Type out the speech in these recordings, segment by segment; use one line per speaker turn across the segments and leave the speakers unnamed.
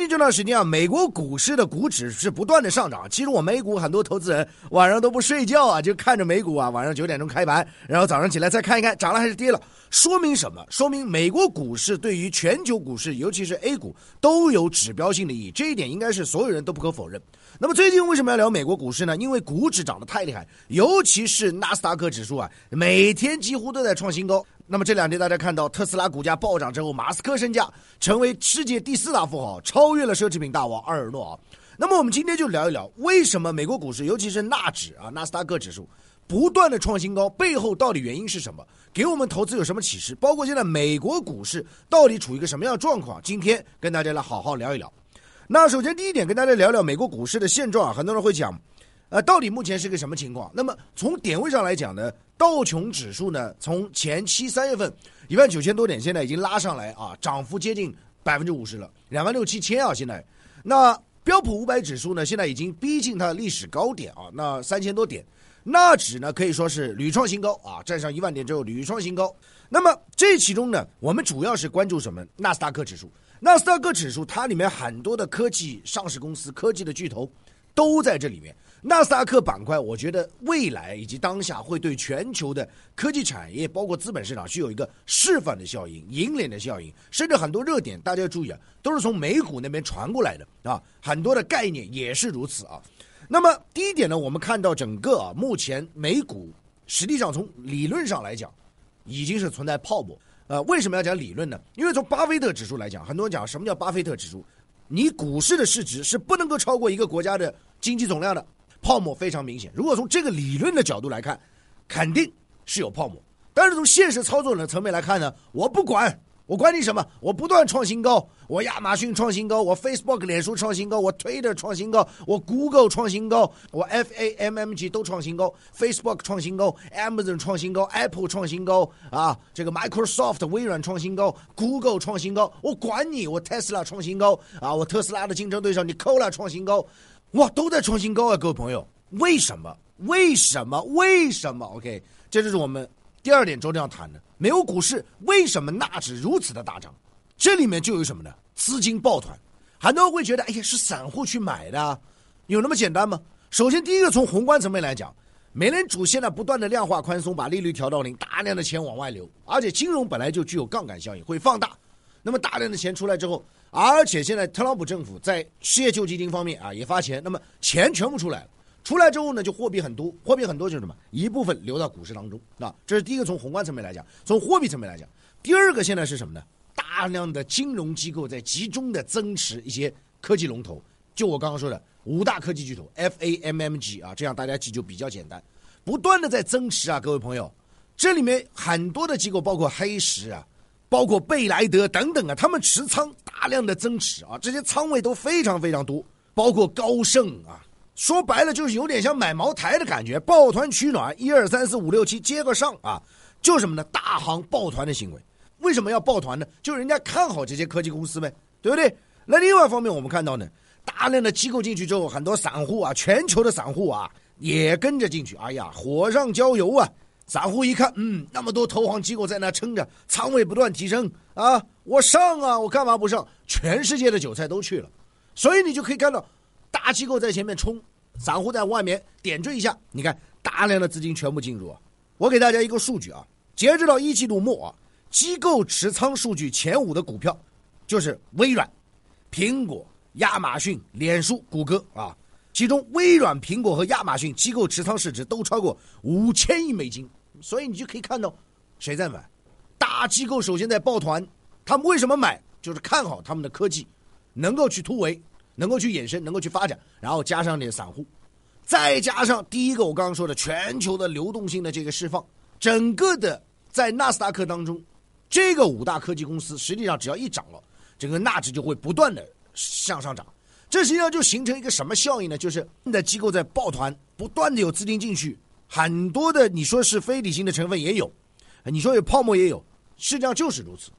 最近这段时间啊，美国股市的股指是不断的上涨。其实我美股很多投资人晚上都不睡觉啊，就看着美股啊，晚上九点钟开盘，然后早上起来再看一看涨了还是跌了。说明什么？说明美国股市对于全球股市，尤其是 A 股都有指标性的意义。这一点应该是所有人都不可否认。那么最近为什么要聊美国股市呢？因为股指涨得太厉害，尤其是纳斯达克指数啊，每天几乎都在创新高。那么这两天大家看到特斯拉股价暴涨之后，马斯克身价成为世界第四大富豪，超越了奢侈品大王阿尔诺啊。那么我们今天就聊一聊，为什么美国股市，尤其是纳指啊，纳斯达克指数不断的创新高，背后到底原因是什么？给我们投资有什么启示？包括现在美国股市到底处于一个什么样的状况？今天跟大家来好好聊一聊。那首先第一点，跟大家聊聊美国股市的现状啊，很多人会讲。呃，到底目前是个什么情况？那么从点位上来讲呢，道琼指数呢，从前期三月份一万九千多点，现在已经拉上来啊，涨幅接近百分之五十了，两万六七千啊，现在。那标普五百指数呢，现在已经逼近它的历史高点啊，那三千多点。纳指呢，可以说是屡创新高啊，站上一万点之后屡创新高。那么这其中呢，我们主要是关注什么？纳斯达克指数。纳斯达克指数它里面很多的科技上市公司、科技的巨头都在这里面。纳斯达克板块，我觉得未来以及当下会对全球的科技产业，包括资本市场，具有一个示范的效应、引领的效应，甚至很多热点，大家要注意啊，都是从美股那边传过来的啊，很多的概念也是如此啊。那么第一点呢，我们看到整个啊，目前美股实际上从理论上来讲，已经是存在泡沫。呃，为什么要讲理论呢？因为从巴菲特指数来讲，很多人讲什么叫巴菲特指数？你股市的市值是不能够超过一个国家的经济总量的。泡沫非常明显。如果从这个理论的角度来看，肯定是有泡沫。但是从现实操作的层面来看呢，我不管，我管你什么，我不断创新高，我亚马逊创新高，我 Facebook 脸书创新高，我 Twitter 创新高，我 Google 创新高，我 FAMMG 都创新高，Facebook 创新高，Amazon 创新高，Apple 创新高啊，这个 Microsoft 微软创新高，Google 创新高，我管你，我 Tesla 创新高啊，我特斯拉的竞争对手你 Cola 创新高。哇，都在创新高啊！各位朋友，为什么？为什么？为什么？OK，这就是我们第二点周天要谈的。美国股市为什么纳指如此的大涨？这里面就有什么呢？资金抱团。很多人会觉得，哎呀，是散户去买的，有那么简单吗？首先，第一个从宏观层面来讲，美联储现在不断的量化宽松，把利率调到零，大量的钱往外流，而且金融本来就具有杠杆效应，会放大。那么大量的钱出来之后。而且现在特朗普政府在失业救济金方面啊也发钱，那么钱全部出来了，出来之后呢就货币很多，货币很多就是什么一部分流到股市当中啊，这是第一个从宏观层面来讲，从货币层面来讲，第二个现在是什么呢？大量的金融机构在集中的增持一些科技龙头，就我刚刚说的五大科技巨头 FAMMG 啊，这样大家记就比较简单，不断的在增持啊，各位朋友，这里面很多的机构包括黑石啊。包括贝莱德等等啊，他们持仓大量的增持啊，这些仓位都非常非常多。包括高盛啊，说白了就是有点像买茅台的感觉，抱团取暖，一二三四五六七接个上啊，就什么呢？大行抱团的行为。为什么要抱团呢？就人家看好这些科技公司呗，对不对？那另外一方面，我们看到呢，大量的机构进去之后，很多散户啊，全球的散户啊，也跟着进去。哎呀，火上浇油啊！散户一看，嗯，那么多投行机构在那撑着，仓位不断提升啊，我上啊，我干嘛不上？全世界的韭菜都去了，所以你就可以看到，大机构在前面冲，散户在外面点缀一下。你看，大量的资金全部进入啊。我给大家一个数据啊，截止到一季度末啊，机构持仓数据前五的股票，就是微软、苹果、亚马逊、脸书、谷歌啊，其中微软、苹果和亚马逊机构持仓市值都超过五千亿美金。所以你就可以看到，谁在买？大机构首先在抱团，他们为什么买？就是看好他们的科技，能够去突围，能够去衍生，能够去发展，然后加上点散户，再加上第一个我刚刚说的全球的流动性的这个释放，整个的在纳斯达克当中，这个五大科技公司实际上只要一涨了，整个纳指就会不断的向上涨。这实际上就形成一个什么效应呢？就是的机构在抱团，不断的有资金进去。很多的你说是非理性的成分也有，你说有泡沫也有，实际上就是如此，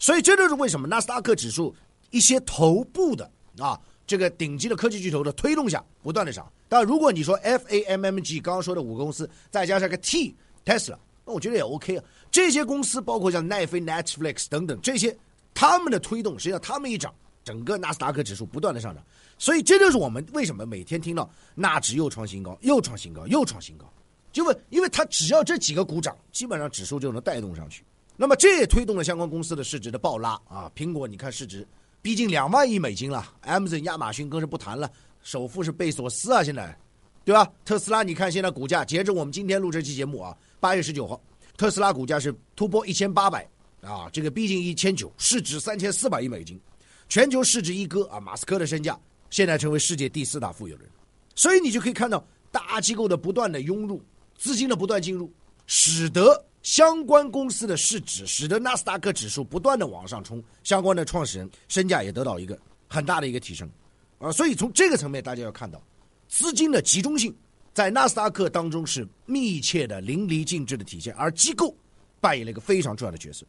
所以这就是为什么纳斯达克指数一些头部的啊这个顶级的科技巨头的推动下不断的涨。但如果你说 FAMMG 刚刚说的五个公司再加上个 T Tesla，那我觉得也 OK 啊。这些公司包括像奈飞、Netflix 等等这些，他们的推动实际上他们一涨，整个纳斯达克指数不断的上涨，所以这就是我们为什么每天听到纳指又创新高，又创新高，又创新高，就问，因为它只要这几个股涨，基本上指数就能带动上去。那么这也推动了相关公司的市值的暴拉啊！苹果你看市值逼近两万亿美金了，Amazon 亚马逊更是不谈了，首富是贝索斯啊，现在，对吧？特斯拉你看现在股价，截至我们今天录这期节目啊，八月十九号，特斯拉股价是突破一千八百啊，这个逼近一千九，市值三千四百亿美金，全球市值一哥啊，马斯克的身价现在成为世界第四大富有人，所以你就可以看到大机构的不断的涌入，资金的不断进入，使得。相关公司的市值使得纳斯达克指数不断的往上冲，相关的创始人身价也得到一个很大的一个提升，啊，所以从这个层面，大家要看到资金的集中性在纳斯达克当中是密切的淋漓尽致的体现，而机构扮演了一个非常重要的角色。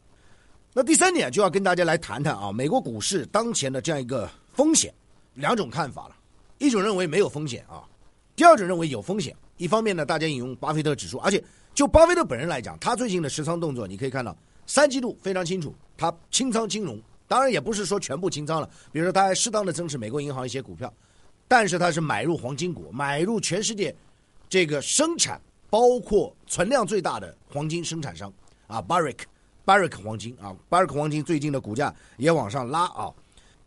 那第三点就要跟大家来谈谈啊，美国股市当前的这样一个风险，两种看法了，一种认为没有风险啊，第二种认为有风险。一方面呢，大家引用巴菲特指数，而且。就巴菲特本人来讲，他最近的持仓动作，你可以看到三季度非常清楚，他清仓金融，当然也不是说全部清仓了，比如说他还适当的增持美国银行一些股票，但是他是买入黄金股，买入全世界这个生产包括存量最大的黄金生产商啊，Barrick，Barrick 黄金啊，Barrick 黄金最近的股价也往上拉啊。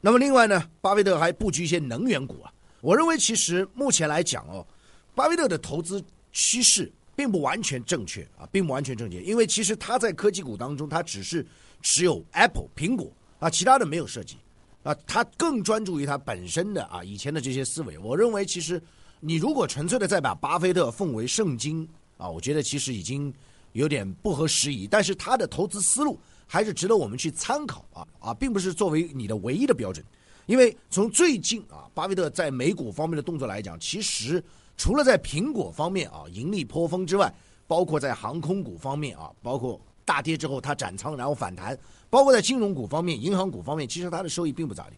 那么另外呢，巴菲特还布局一些能源股啊。我认为其实目前来讲哦，巴菲特的投资趋势。并不完全正确啊，并不完全正确，因为其实他在科技股当中，他只是持有 Apple 苹果啊，其他的没有涉及啊，他更专注于他本身的啊以前的这些思维。我认为，其实你如果纯粹的再把巴菲特奉为圣经啊，我觉得其实已经有点不合时宜。但是他的投资思路还是值得我们去参考啊啊，并不是作为你的唯一的标准，因为从最近啊，巴菲特在美股方面的动作来讲，其实。除了在苹果方面啊盈利颇丰之外，包括在航空股方面啊，包括大跌之后它斩仓然后反弹，包括在金融股方面、银行股方面，其实它的收益并不咋地，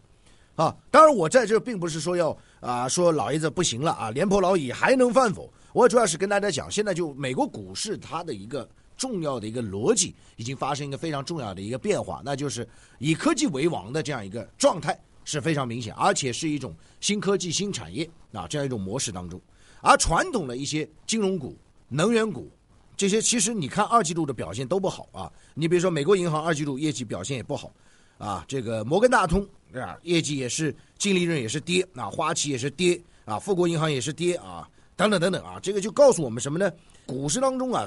啊，当然我在这并不是说要啊说老爷子不行了啊，廉颇老矣还能饭否？我主要是跟大家讲，现在就美国股市它的一个重要的一个逻辑已经发生一个非常重要的一个变化，那就是以科技为王的这样一个状态是非常明显，而且是一种新科技新产业啊这样一种模式当中。而传统的一些金融股、能源股，这些其实你看二季度的表现都不好啊。你比如说美国银行二季度业绩表现也不好，啊，这个摩根大通啊业绩也是净利润也是跌，啊，花旗也是跌，啊，富国银行也是跌啊，等等等等啊，这个就告诉我们什么呢？股市当中啊，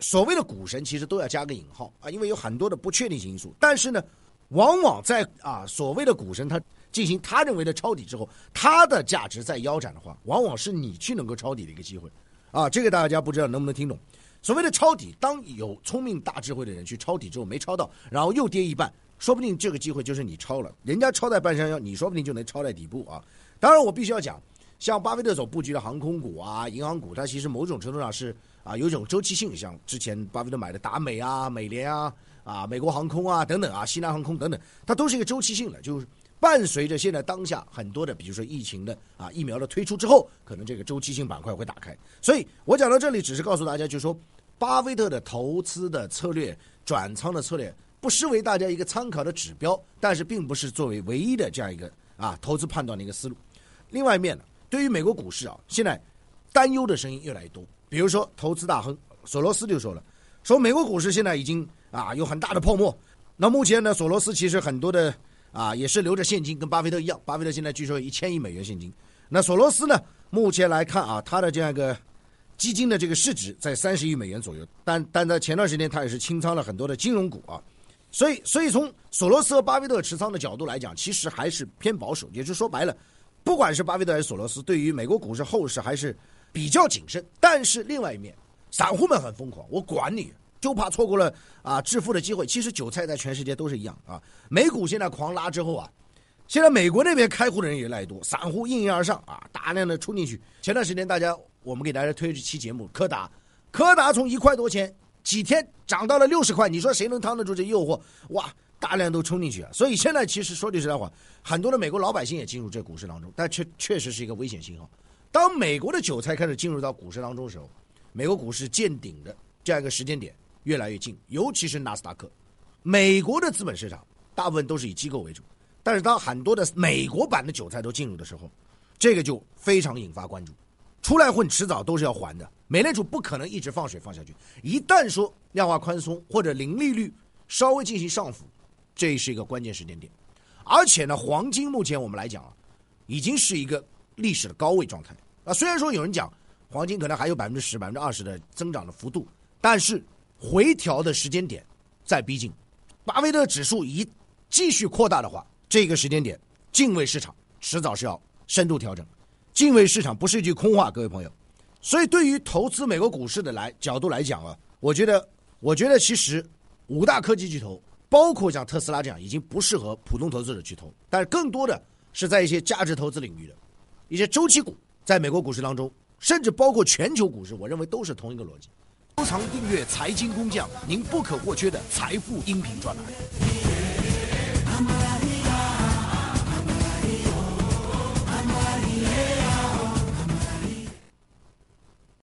所谓的股神其实都要加个引号啊，因为有很多的不确定性因素。但是呢，往往在啊所谓的股神他。进行他认为的抄底之后，他的价值在腰斩的话，往往是你去能够抄底的一个机会，啊，这个大家不知道能不能听懂？所谓的抄底，当有聪明大智慧的人去抄底之后没抄到，然后又跌一半，说不定这个机会就是你抄了，人家抄在半山腰，你说不定就能抄在底部啊。当然，我必须要讲，像巴菲特所布局的航空股啊、银行股，它其实某种程度上是啊有一种周期性，像之前巴菲特买的达美啊、美联啊、啊美国航空啊等等啊、西南航空等等，它都是一个周期性的，就是。伴随着现在当下很多的，比如说疫情的啊疫苗的推出之后，可能这个周期性板块会打开。所以我讲到这里，只是告诉大家，就是说，巴菲特的投资的策略、转仓的策略，不失为大家一个参考的指标，但是并不是作为唯一的这样一个啊投资判断的一个思路。另外一面呢，对于美国股市啊，现在担忧的声音越来越多。比如说，投资大亨索罗斯就说了，说美国股市现在已经啊有很大的泡沫。那目前呢，索罗斯其实很多的。啊，也是留着现金，跟巴菲特一样。巴菲特现在据说有一千亿美元现金。那索罗斯呢？目前来看啊，他的这样一个基金的这个市值在三十亿美元左右。但但在前段时间，他也是清仓了很多的金融股啊。所以，所以从索罗斯和巴菲特持仓的角度来讲，其实还是偏保守。也就是说白了，不管是巴菲特还是索罗斯，对于美国股市后市还是比较谨慎。但是另外一面，散户们很疯狂，我管你。就怕错过了啊致富的机会。其实韭菜在全世界都是一样啊。美股现在狂拉之后啊，现在美国那边开户的人也越来越多，散户应运而上啊，大量的冲进去。前段时间大家我们给大家推这期节目，柯达，柯达从一块多钱几天涨到了六十块，你说谁能扛得住这诱惑？哇，大量都冲进去啊。所以现在其实说句实在话，很多的美国老百姓也进入这股市当中，但确确实是一个危险信号。当美国的韭菜开始进入到股市当中的时候，美国股市见顶的这样一个时间点。越来越近，尤其是纳斯达克，美国的资本市场大部分都是以机构为主，但是当很多的美国版的韭菜都进入的时候，这个就非常引发关注。出来混，迟早都是要还的。美联储不可能一直放水放下去。一旦说量化宽松或者零利率稍微进行上浮，这是一个关键时间点。而且呢，黄金目前我们来讲啊，已经是一个历史的高位状态啊。虽然说有人讲黄金可能还有百分之十、百分之二十的增长的幅度，但是回调的时间点在逼近。巴菲特指数一继续扩大的话，这个时间点，敬畏市场迟早是要深度调整。敬畏市场不是一句空话，各位朋友。所以，对于投资美国股市的来角度来讲啊，我觉得，我觉得其实五大科技巨头，包括像特斯拉这样，已经不适合普通投资者去投。但是，更多的是在一些价值投资领域的一些周期股，在美国股市当中，甚至包括全球股市，我认为都是同一个逻辑。收藏订阅财经工匠，您不可或缺的财富音频专栏。